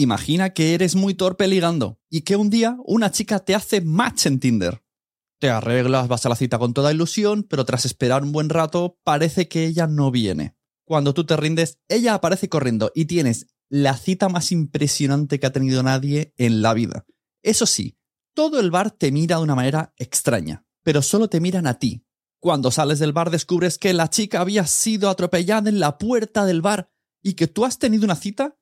Imagina que eres muy torpe ligando y que un día una chica te hace match en Tinder. Te arreglas, vas a la cita con toda ilusión, pero tras esperar un buen rato parece que ella no viene. Cuando tú te rindes, ella aparece corriendo y tienes la cita más impresionante que ha tenido nadie en la vida. Eso sí, todo el bar te mira de una manera extraña, pero solo te miran a ti. Cuando sales del bar descubres que la chica había sido atropellada en la puerta del bar y que tú has tenido una cita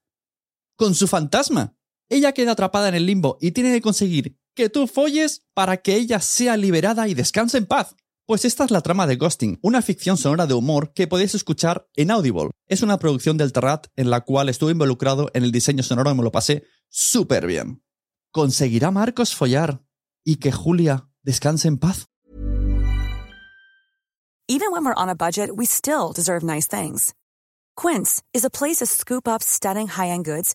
con su fantasma. Ella queda atrapada en el limbo y tiene que conseguir que tú folles para que ella sea liberada y descanse en paz. Pues esta es la trama de Ghosting, una ficción sonora de humor que podéis escuchar en Audible. Es una producción del Terrat en la cual estuve involucrado en el diseño sonoro y me lo pasé súper bien. ¿Conseguirá Marcos follar y que Julia descanse en paz? Even when we're on a budget, we still deserve nice things. Quince is a place to scoop up stunning high-end goods